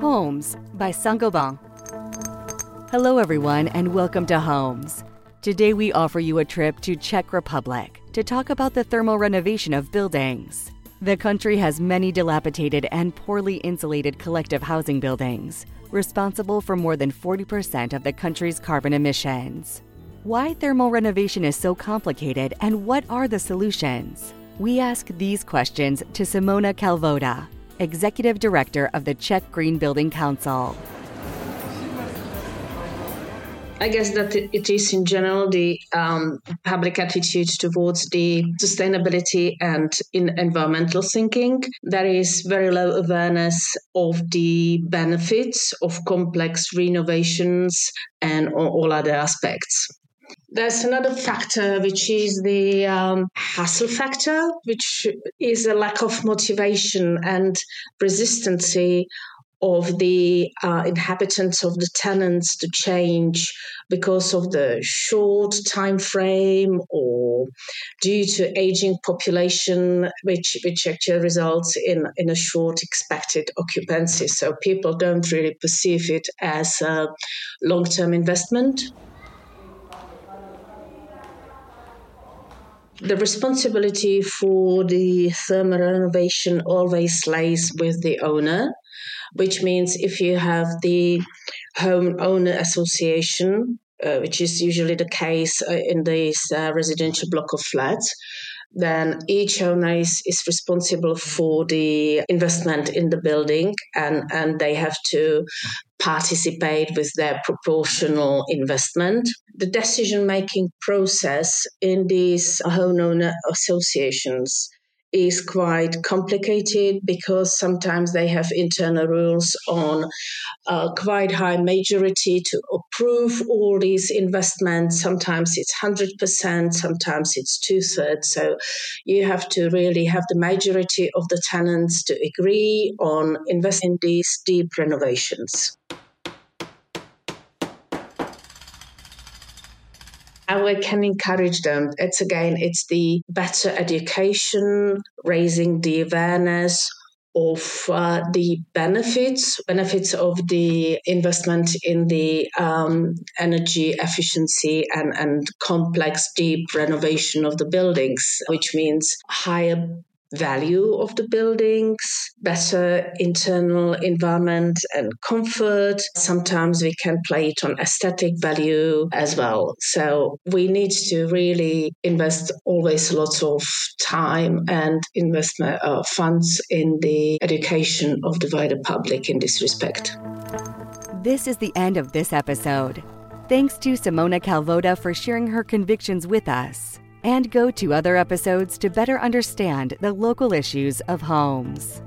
Homes by Saint-Gobain. Hello, everyone, and welcome to Homes. Today, we offer you a trip to Czech Republic to talk about the thermal renovation of buildings. The country has many dilapidated and poorly insulated collective housing buildings, responsible for more than 40% of the country's carbon emissions. Why thermal renovation is so complicated and what are the solutions? We ask these questions to Simona Kalvoda, Executive Director of the Czech Green Building Council. I guess that it is in general the um, public attitude towards the sustainability and in environmental thinking. There is very low awareness of the benefits of complex renovations and all other aspects. There's another factor, which is the um, hassle factor, which is a lack of motivation and resistancy of the uh, inhabitants of the tenants to change because of the short time frame or due to aging population which which actually results in in a short expected occupancy. So people don't really perceive it as a long-term investment the responsibility for the thermal renovation always lays with the owner, which means if you have the home owner association, uh, which is usually the case uh, in this uh, residential block of flats, then each owner is, is responsible for the investment in the building and, and they have to participate with their proportional investment. The decision making process in these homeowner associations is quite complicated because sometimes they have internal rules on uh, quite high majority to approve all these investments. Sometimes it's 100%, sometimes it's two thirds. So you have to really have the majority of the tenants to agree on investing in these deep renovations. How we can encourage them. It's again, it's the better education, raising the awareness of uh, the benefits benefits of the investment in the um, energy efficiency and, and complex deep renovation of the buildings which means higher value of the buildings, better internal environment and comfort. Sometimes we can play it on aesthetic value as well. So we need to really invest always lots of time and investment uh, funds in the education of the wider public in this respect. This is the end of this episode. Thanks to Simona Kalvoda for sharing her convictions with us and go to other episodes to better understand the local issues of homes.